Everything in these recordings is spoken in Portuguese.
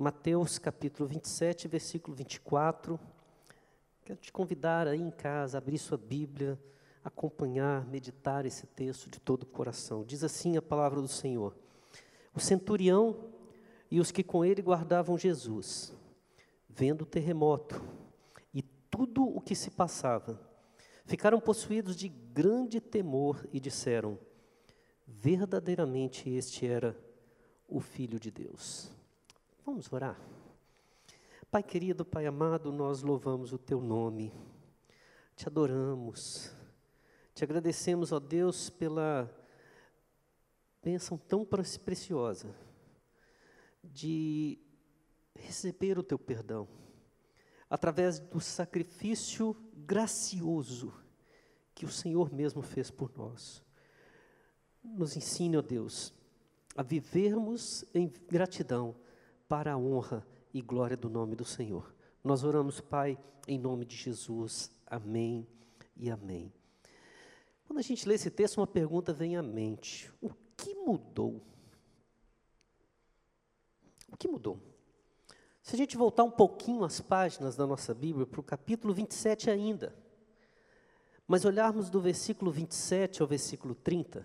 Mateus capítulo 27, versículo 24. Quero te convidar aí em casa, abrir sua Bíblia, acompanhar, meditar esse texto de todo o coração. Diz assim a palavra do Senhor: O centurião e os que com ele guardavam Jesus, vendo o terremoto e tudo o que se passava, ficaram possuídos de grande temor e disseram: Verdadeiramente este era o Filho de Deus. Vamos orar. Pai querido, Pai amado, nós louvamos o Teu nome, te adoramos, te agradecemos, ó Deus, pela bênção tão preciosa de receber o Teu perdão, através do sacrifício gracioso que o Senhor mesmo fez por nós. Nos ensine, ó Deus, a vivermos em gratidão para a honra e glória do nome do Senhor. Nós oramos, Pai, em nome de Jesus. Amém e amém. Quando a gente lê esse texto, uma pergunta vem à mente: o que mudou? O que mudou? Se a gente voltar um pouquinho as páginas da nossa Bíblia, para o capítulo 27 ainda, mas olharmos do versículo 27 ao versículo 30,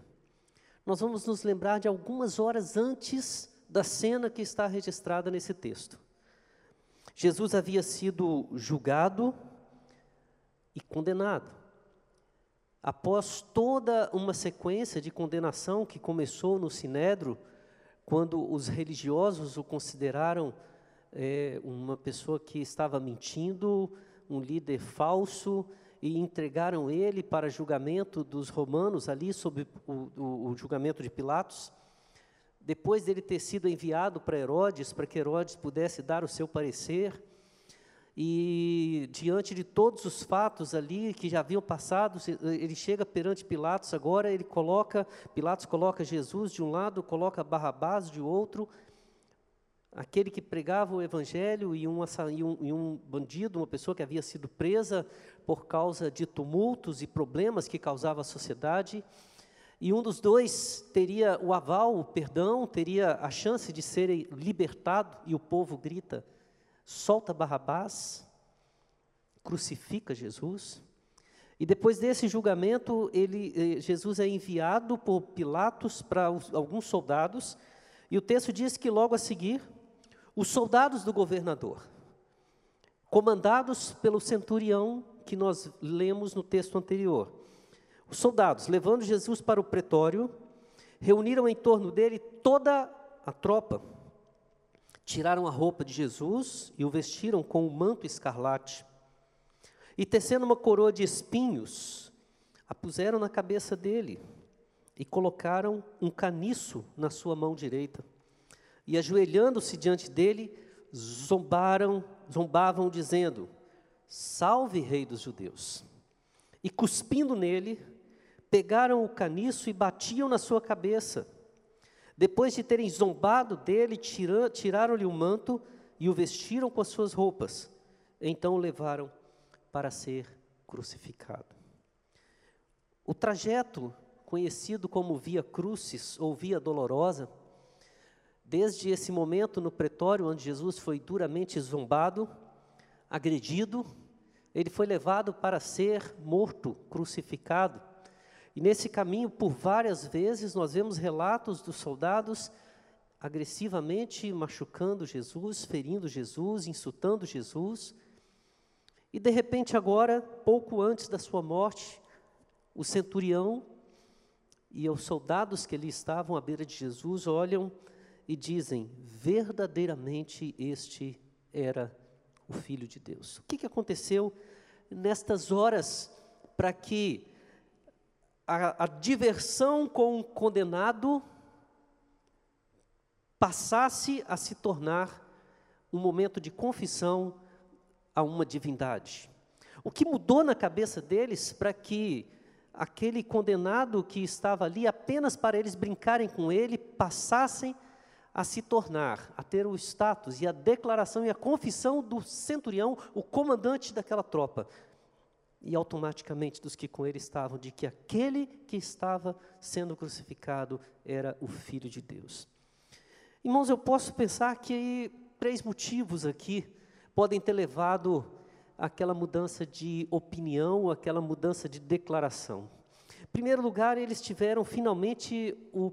nós vamos nos lembrar de algumas horas antes da cena que está registrada nesse texto. Jesus havia sido julgado e condenado. Após toda uma sequência de condenação que começou no Sinédrio, quando os religiosos o consideraram é, uma pessoa que estava mentindo, um líder falso, e entregaram ele para julgamento dos romanos, ali sob o, o, o julgamento de Pilatos depois dele ter sido enviado para Herodes, para que Herodes pudesse dar o seu parecer, e diante de todos os fatos ali que já haviam passado, ele chega perante Pilatos agora, ele coloca, Pilatos coloca Jesus de um lado, coloca Barrabás de outro, aquele que pregava o evangelho e um, e, um, e um bandido, uma pessoa que havia sido presa por causa de tumultos e problemas que causava a sociedade, e um dos dois teria o aval, o perdão, teria a chance de ser libertado, e o povo grita: solta Barrabás, crucifica Jesus. E depois desse julgamento, ele, eh, Jesus é enviado por Pilatos para alguns soldados, e o texto diz que logo a seguir, os soldados do governador, comandados pelo centurião que nós lemos no texto anterior, os soldados, levando Jesus para o pretório, reuniram em torno dele toda a tropa. Tiraram a roupa de Jesus e o vestiram com um manto escarlate. E tecendo uma coroa de espinhos, a puseram na cabeça dele e colocaram um caniço na sua mão direita. E ajoelhando-se diante dele, zombaram, zombavam dizendo: Salve, Rei dos Judeus! E cuspindo nele, pegaram o caniço e batiam na sua cabeça. Depois de terem zombado dele, tiraram-lhe o manto e o vestiram com as suas roupas. Então o levaram para ser crucificado. O trajeto, conhecido como Via Crucis ou Via Dolorosa, desde esse momento no pretório onde Jesus foi duramente zombado, agredido, ele foi levado para ser morto, crucificado e nesse caminho, por várias vezes, nós vemos relatos dos soldados agressivamente machucando Jesus, ferindo Jesus, insultando Jesus. E de repente, agora, pouco antes da sua morte, o centurião e os soldados que ali estavam à beira de Jesus olham e dizem: verdadeiramente este era o Filho de Deus. O que, que aconteceu nestas horas para que a, a diversão com o condenado passasse a se tornar um momento de confissão a uma divindade. O que mudou na cabeça deles para que aquele condenado que estava ali apenas para eles brincarem com ele passassem a se tornar, a ter o status e a declaração e a confissão do centurião, o comandante daquela tropa e automaticamente dos que com ele estavam, de que aquele que estava sendo crucificado era o Filho de Deus. Irmãos, eu posso pensar que três motivos aqui podem ter levado àquela mudança de opinião, aquela mudança de declaração. Em primeiro lugar, eles tiveram finalmente o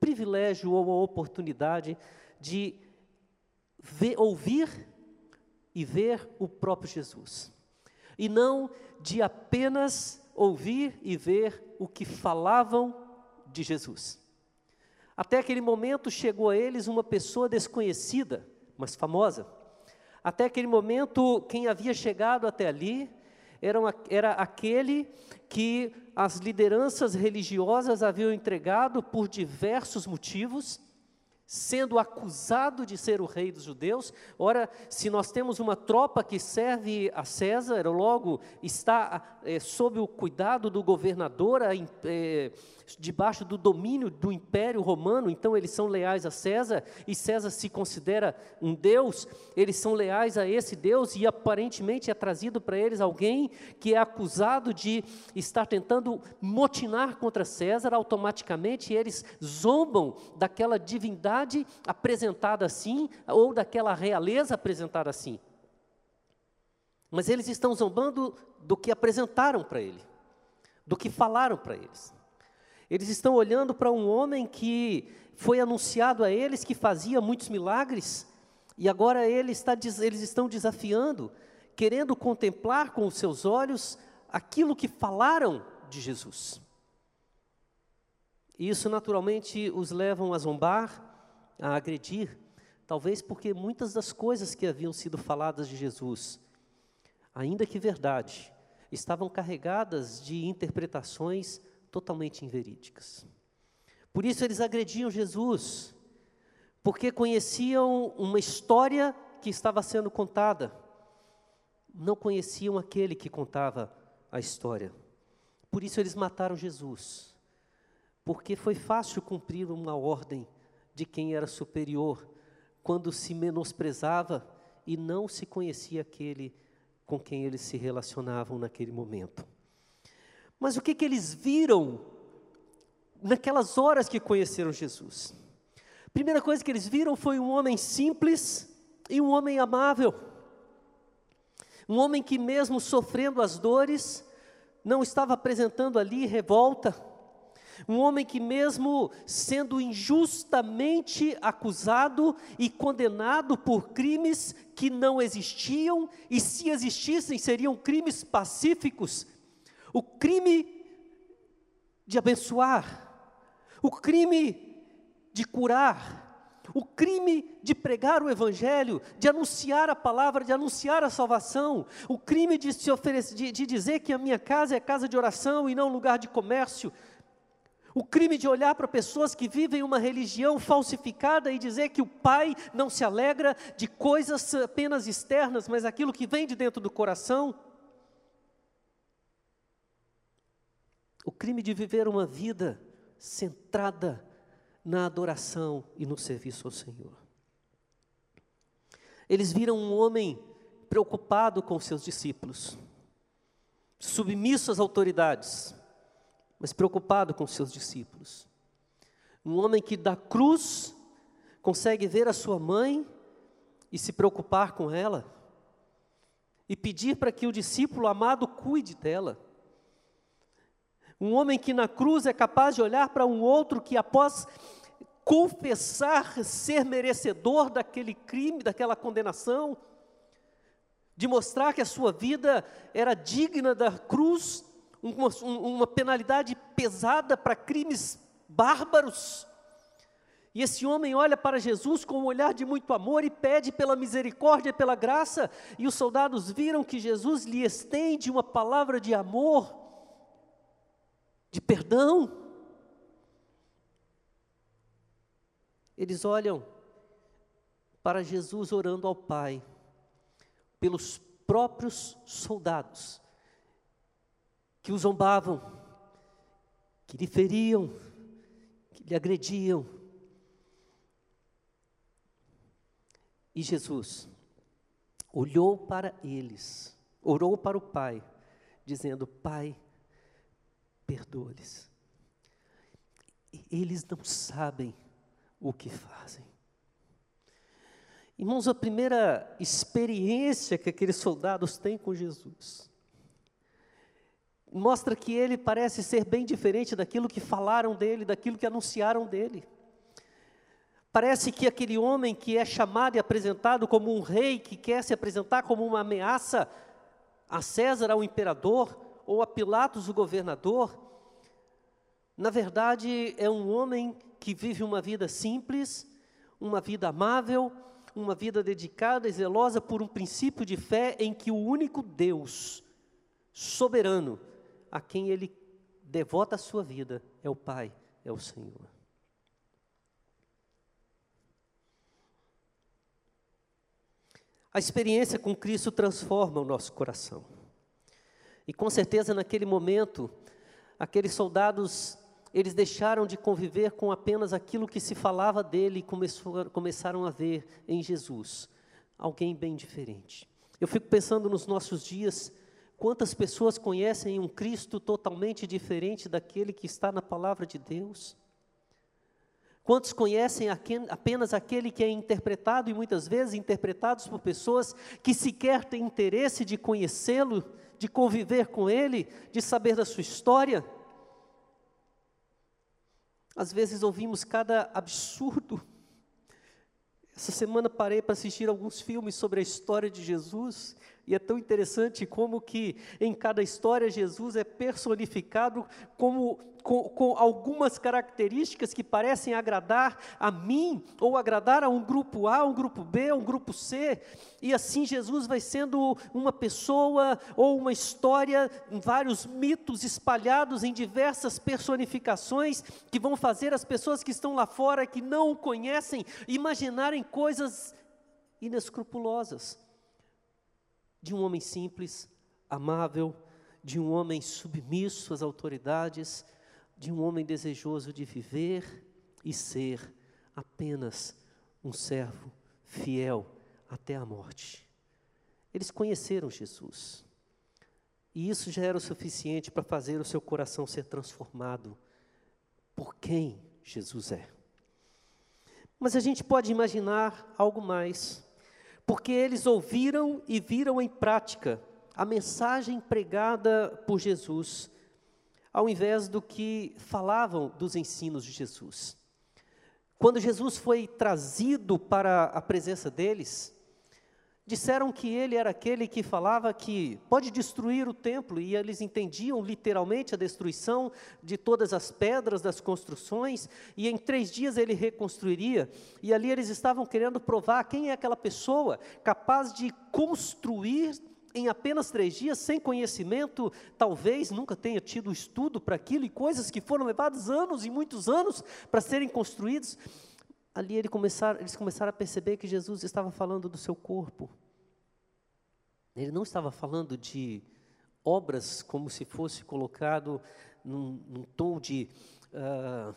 privilégio ou a oportunidade de ver, ouvir e ver o próprio Jesus. E não de apenas ouvir e ver o que falavam de Jesus. Até aquele momento chegou a eles uma pessoa desconhecida, mas famosa. Até aquele momento, quem havia chegado até ali era, uma, era aquele que as lideranças religiosas haviam entregado por diversos motivos sendo acusado de ser o rei dos judeus. Ora, se nós temos uma tropa que serve a César, logo está é, sob o cuidado do governador, é, debaixo do domínio do Império Romano, então eles são leais a César, e César se considera um Deus, eles são leais a esse Deus, e aparentemente é trazido para eles alguém que é acusado de estar tentando motinar contra César, automaticamente eles zombam daquela divindade apresentada assim, ou daquela realeza apresentada assim. Mas eles estão zombando do que apresentaram para ele, do que falaram para eles. Eles estão olhando para um homem que foi anunciado a eles que fazia muitos milagres, e agora ele está, eles estão desafiando, querendo contemplar com os seus olhos aquilo que falaram de Jesus. E isso naturalmente os levam a zombar, a agredir, talvez porque muitas das coisas que haviam sido faladas de Jesus, ainda que verdade, estavam carregadas de interpretações totalmente inverídicas. Por isso eles agrediam Jesus, porque conheciam uma história que estava sendo contada, não conheciam aquele que contava a história. Por isso eles mataram Jesus, porque foi fácil cumprir uma ordem de quem era superior, quando se menosprezava e não se conhecia aquele com quem eles se relacionavam naquele momento. Mas o que, que eles viram naquelas horas que conheceram Jesus? Primeira coisa que eles viram foi um homem simples e um homem amável. Um homem que, mesmo sofrendo as dores, não estava apresentando ali revolta. Um homem que, mesmo sendo injustamente acusado e condenado por crimes que não existiam, e se existissem, seriam crimes pacíficos, o crime de abençoar, o crime de curar, o crime de pregar o Evangelho, de anunciar a palavra, de anunciar a salvação, o crime de, se oferecer, de, de dizer que a minha casa é casa de oração e não lugar de comércio, o crime de olhar para pessoas que vivem uma religião falsificada e dizer que o Pai não se alegra de coisas apenas externas, mas aquilo que vem de dentro do coração. O crime de viver uma vida centrada na adoração e no serviço ao Senhor. Eles viram um homem preocupado com seus discípulos, submisso às autoridades, mas preocupado com seus discípulos. Um homem que da cruz consegue ver a sua mãe e se preocupar com ela, e pedir para que o discípulo amado cuide dela. Um homem que na cruz é capaz de olhar para um outro que, após confessar ser merecedor daquele crime, daquela condenação, de mostrar que a sua vida era digna da cruz, uma, uma penalidade pesada para crimes bárbaros. E esse homem olha para Jesus com um olhar de muito amor e pede pela misericórdia e pela graça, e os soldados viram que Jesus lhe estende uma palavra de amor, de perdão. Eles olham para Jesus orando ao Pai, pelos próprios soldados, que o zombavam, que lhe feriam, que lhe agrediam. E Jesus olhou para eles, orou para o Pai, dizendo: Pai, perdoa-lhes. Eles não sabem o que fazem. Irmãos, a primeira experiência que aqueles soldados têm com Jesus mostra que ele parece ser bem diferente daquilo que falaram dele, daquilo que anunciaram dele. Parece que aquele homem que é chamado e apresentado como um rei, que quer se apresentar como uma ameaça a César, ao imperador, ou a Pilatos, o governador, na verdade é um homem que vive uma vida simples, uma vida amável, uma vida dedicada e zelosa por um princípio de fé em que o único Deus soberano a quem ele devota a sua vida é o Pai, é o Senhor. A experiência com Cristo transforma o nosso coração. E com certeza naquele momento, aqueles soldados, eles deixaram de conviver com apenas aquilo que se falava dele e começaram a ver em Jesus alguém bem diferente. Eu fico pensando nos nossos dias, quantas pessoas conhecem um Cristo totalmente diferente daquele que está na palavra de Deus? Quantos conhecem apenas aquele que é interpretado e muitas vezes interpretados por pessoas que sequer têm interesse de conhecê-lo, de conviver com ele, de saber da sua história? Às vezes ouvimos cada absurdo. Essa semana parei para assistir alguns filmes sobre a história de Jesus e é tão interessante como que em cada história Jesus é personificado como com, com, algumas características que parecem agradar a mim, ou agradar a um grupo A, um grupo B, um grupo C, e assim Jesus vai sendo uma pessoa ou uma história, vários mitos espalhados em diversas personificações que vão fazer as pessoas que estão lá fora, que não o conhecem, imaginarem coisas inescrupulosas de um homem simples, amável, de um homem submisso às autoridades, de um homem desejoso de viver e ser apenas um servo fiel até a morte. Eles conheceram Jesus. E isso já era o suficiente para fazer o seu coração ser transformado por quem Jesus é. Mas a gente pode imaginar algo mais porque eles ouviram e viram em prática a mensagem pregada por Jesus, ao invés do que falavam dos ensinos de Jesus. Quando Jesus foi trazido para a presença deles, Disseram que ele era aquele que falava que pode destruir o templo, e eles entendiam literalmente a destruição de todas as pedras das construções, e em três dias ele reconstruiria. E ali eles estavam querendo provar quem é aquela pessoa capaz de construir em apenas três dias, sem conhecimento, talvez nunca tenha tido estudo para aquilo, e coisas que foram levadas anos e muitos anos para serem construídos ali ele começar, eles começaram a perceber que Jesus estava falando do seu corpo. Ele não estava falando de obras como se fosse colocado num, num tom de uh,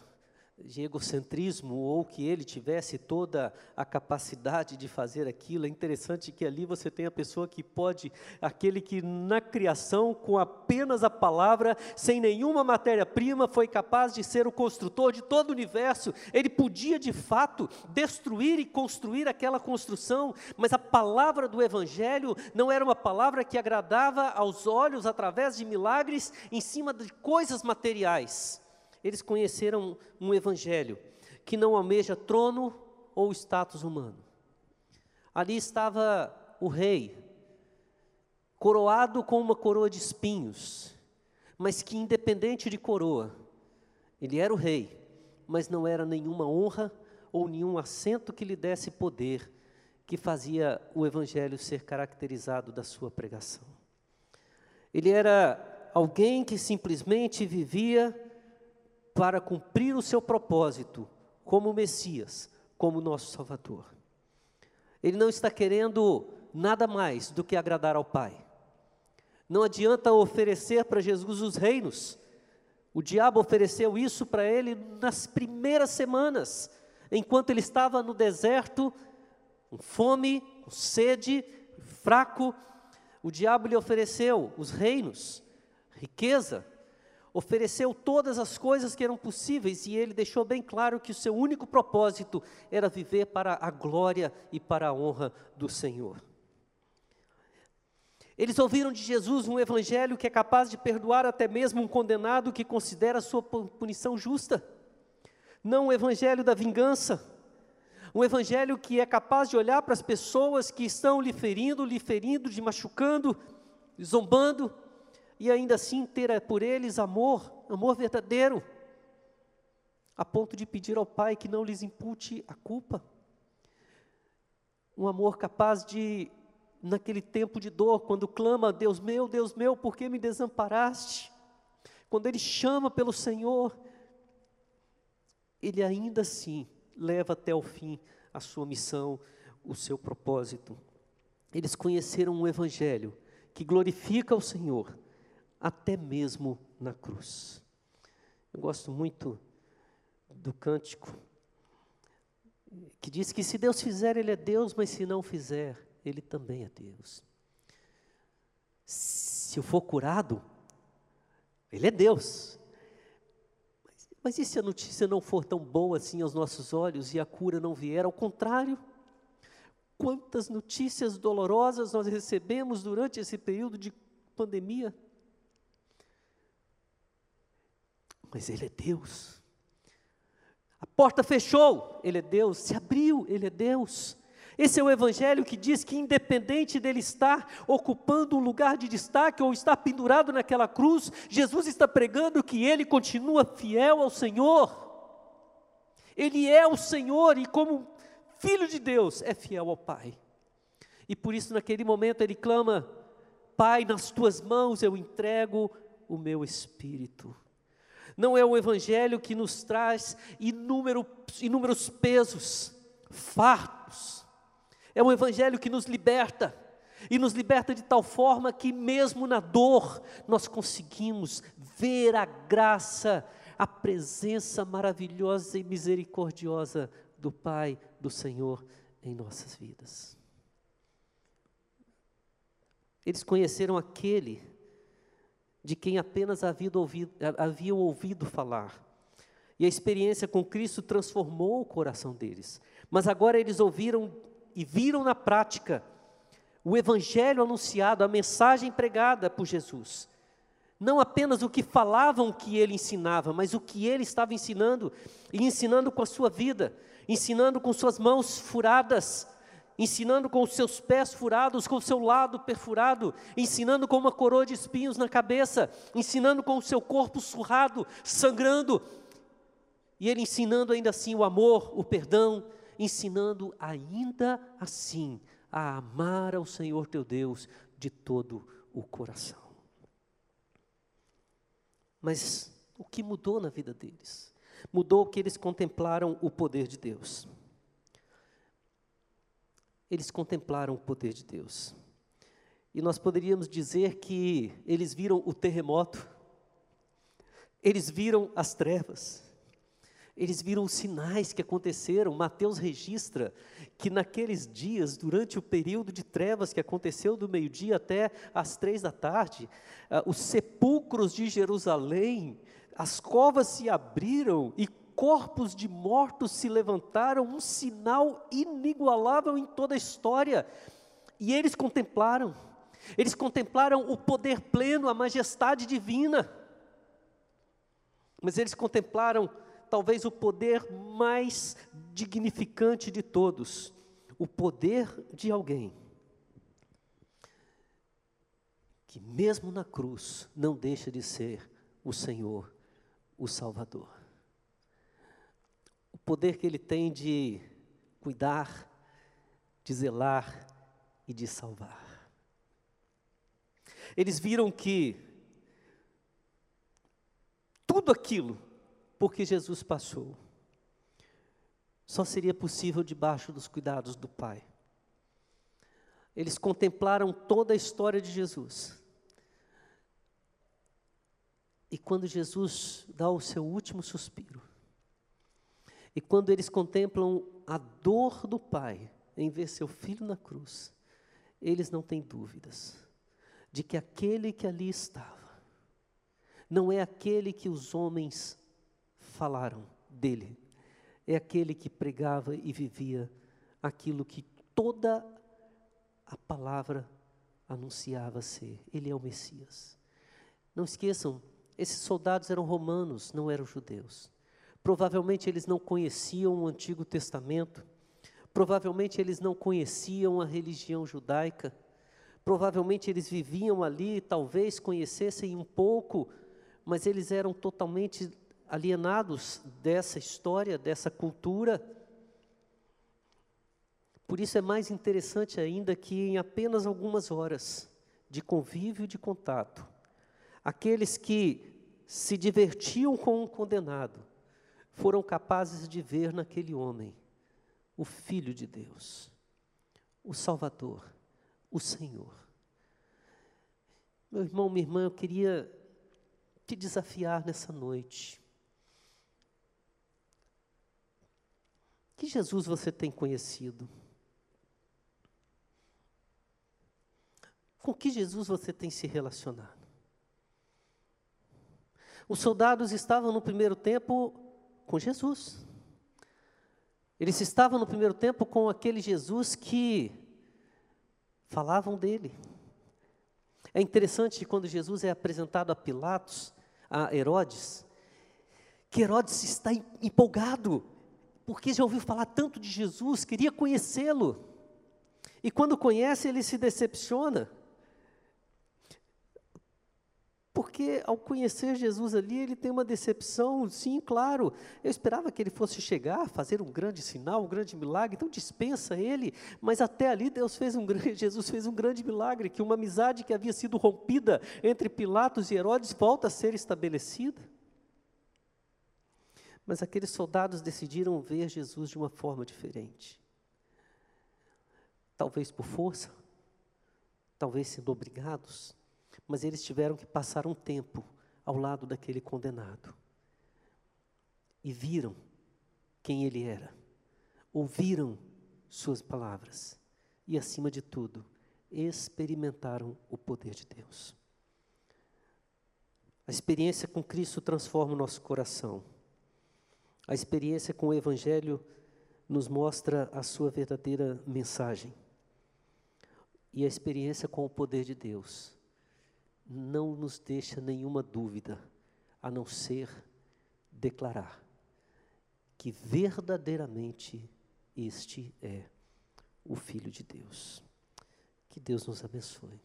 de egocentrismo ou que ele tivesse toda a capacidade de fazer aquilo. É interessante que ali você tem a pessoa que pode, aquele que na criação, com apenas a palavra, sem nenhuma matéria-prima, foi capaz de ser o construtor de todo o universo. Ele podia de fato destruir e construir aquela construção, mas a palavra do Evangelho não era uma palavra que agradava aos olhos através de milagres em cima de coisas materiais eles conheceram um evangelho que não almeja trono ou status humano. Ali estava o rei, coroado com uma coroa de espinhos, mas que, independente de coroa, ele era o rei, mas não era nenhuma honra ou nenhum assento que lhe desse poder que fazia o evangelho ser caracterizado da sua pregação. Ele era alguém que simplesmente vivia para cumprir o seu propósito como Messias, como nosso Salvador. Ele não está querendo nada mais do que agradar ao Pai. Não adianta oferecer para Jesus os reinos. O diabo ofereceu isso para ele nas primeiras semanas, enquanto ele estava no deserto, com fome, com sede, fraco. O diabo lhe ofereceu os reinos, riqueza, ofereceu todas as coisas que eram possíveis e ele deixou bem claro que o seu único propósito era viver para a glória e para a honra do Senhor. Eles ouviram de Jesus um evangelho que é capaz de perdoar até mesmo um condenado que considera sua punição justa. Não o evangelho da vingança, um evangelho que é capaz de olhar para as pessoas que estão lhe ferindo, lhe ferindo, lhe machucando, zombando, e ainda assim ter por eles amor, amor verdadeiro, a ponto de pedir ao Pai que não lhes impute a culpa. Um amor capaz de, naquele tempo de dor, quando clama, Deus meu, Deus meu, por que me desamparaste? Quando ele chama pelo Senhor, ele ainda assim leva até o fim a sua missão, o seu propósito. Eles conheceram um Evangelho que glorifica o Senhor, até mesmo na cruz. Eu gosto muito do cântico que diz que se Deus fizer, Ele é Deus, mas se não fizer, Ele também é Deus. Se eu for curado, Ele é Deus. Mas, mas e se a notícia não for tão boa assim aos nossos olhos e a cura não vier? Ao contrário, quantas notícias dolorosas nós recebemos durante esse período de pandemia. Mas Ele é Deus. A porta fechou, Ele é Deus. Se abriu, Ele é Deus. Esse é o Evangelho que diz que, independente dele estar ocupando um lugar de destaque ou estar pendurado naquela cruz, Jesus está pregando que ele continua fiel ao Senhor. Ele é o Senhor e, como filho de Deus, é fiel ao Pai. E por isso, naquele momento, ele clama: Pai, nas tuas mãos eu entrego o meu espírito. Não é o Evangelho que nos traz inúmero, inúmeros pesos, fartos. É um Evangelho que nos liberta, e nos liberta de tal forma que, mesmo na dor, nós conseguimos ver a graça, a presença maravilhosa e misericordiosa do Pai, do Senhor em nossas vidas. Eles conheceram aquele de quem apenas haviam ouvido, haviam ouvido falar. E a experiência com Cristo transformou o coração deles. Mas agora eles ouviram e viram na prática o evangelho anunciado, a mensagem pregada por Jesus. Não apenas o que falavam que ele ensinava, mas o que ele estava ensinando, e ensinando com a sua vida, ensinando com suas mãos furadas, ensinando com os seus pés furados, com o seu lado perfurado, ensinando com uma coroa de espinhos na cabeça, ensinando com o seu corpo surrado, sangrando, e ele ensinando ainda assim o amor, o perdão, ensinando ainda assim a amar ao Senhor teu Deus de todo o coração. Mas o que mudou na vida deles? Mudou que eles contemplaram o poder de Deus eles contemplaram o poder de Deus. E nós poderíamos dizer que eles viram o terremoto, eles viram as trevas, eles viram os sinais que aconteceram. Mateus registra que naqueles dias, durante o período de trevas que aconteceu do meio-dia até as três da tarde, uh, os sepulcros de Jerusalém, as covas se abriram e corpos de mortos se levantaram, um sinal inigualável em toda a história. E eles contemplaram, eles contemplaram o poder pleno, a majestade divina. Mas eles contemplaram talvez o poder mais dignificante de todos, o poder de alguém que mesmo na cruz não deixa de ser o Senhor, o Salvador poder que Ele tem de cuidar, de zelar e de salvar. Eles viram que tudo aquilo porque Jesus passou só seria possível debaixo dos cuidados do Pai. Eles contemplaram toda a história de Jesus. E quando Jesus dá o seu último suspiro, e quando eles contemplam a dor do Pai em ver seu filho na cruz, eles não têm dúvidas de que aquele que ali estava, não é aquele que os homens falaram dele, é aquele que pregava e vivia aquilo que toda a palavra anunciava ser. Ele é o Messias. Não esqueçam, esses soldados eram romanos, não eram judeus. Provavelmente eles não conheciam o Antigo Testamento, provavelmente eles não conheciam a religião judaica, provavelmente eles viviam ali, talvez conhecessem um pouco, mas eles eram totalmente alienados dessa história, dessa cultura. Por isso é mais interessante ainda que em apenas algumas horas de convívio e de contato, aqueles que se divertiam com um condenado, foram capazes de ver naquele homem o Filho de Deus, o Salvador, o Senhor. Meu irmão, minha irmã, eu queria te desafiar nessa noite. Que Jesus você tem conhecido? Com que Jesus você tem se relacionado? Os soldados estavam no primeiro tempo com Jesus. Eles estavam no primeiro tempo com aquele Jesus que falavam dele. É interessante que quando Jesus é apresentado a Pilatos, a Herodes, que Herodes está empolgado, porque já ouviu falar tanto de Jesus, queria conhecê-lo. E quando conhece, ele se decepciona. Porque ao conhecer Jesus ali, ele tem uma decepção, sim, claro. Eu esperava que ele fosse chegar, fazer um grande sinal, um grande milagre, então dispensa ele. Mas até ali Deus fez um grande, Jesus fez um grande milagre, que uma amizade que havia sido rompida entre Pilatos e Herodes volta a ser estabelecida. Mas aqueles soldados decidiram ver Jesus de uma forma diferente. Talvez por força, talvez sendo obrigados mas eles tiveram que passar um tempo ao lado daquele condenado. E viram quem ele era, ouviram suas palavras e, acima de tudo, experimentaram o poder de Deus. A experiência com Cristo transforma o nosso coração. A experiência com o Evangelho nos mostra a sua verdadeira mensagem. E a experiência com o poder de Deus não nos deixa nenhuma dúvida, a não ser declarar que verdadeiramente este é o Filho de Deus. Que Deus nos abençoe.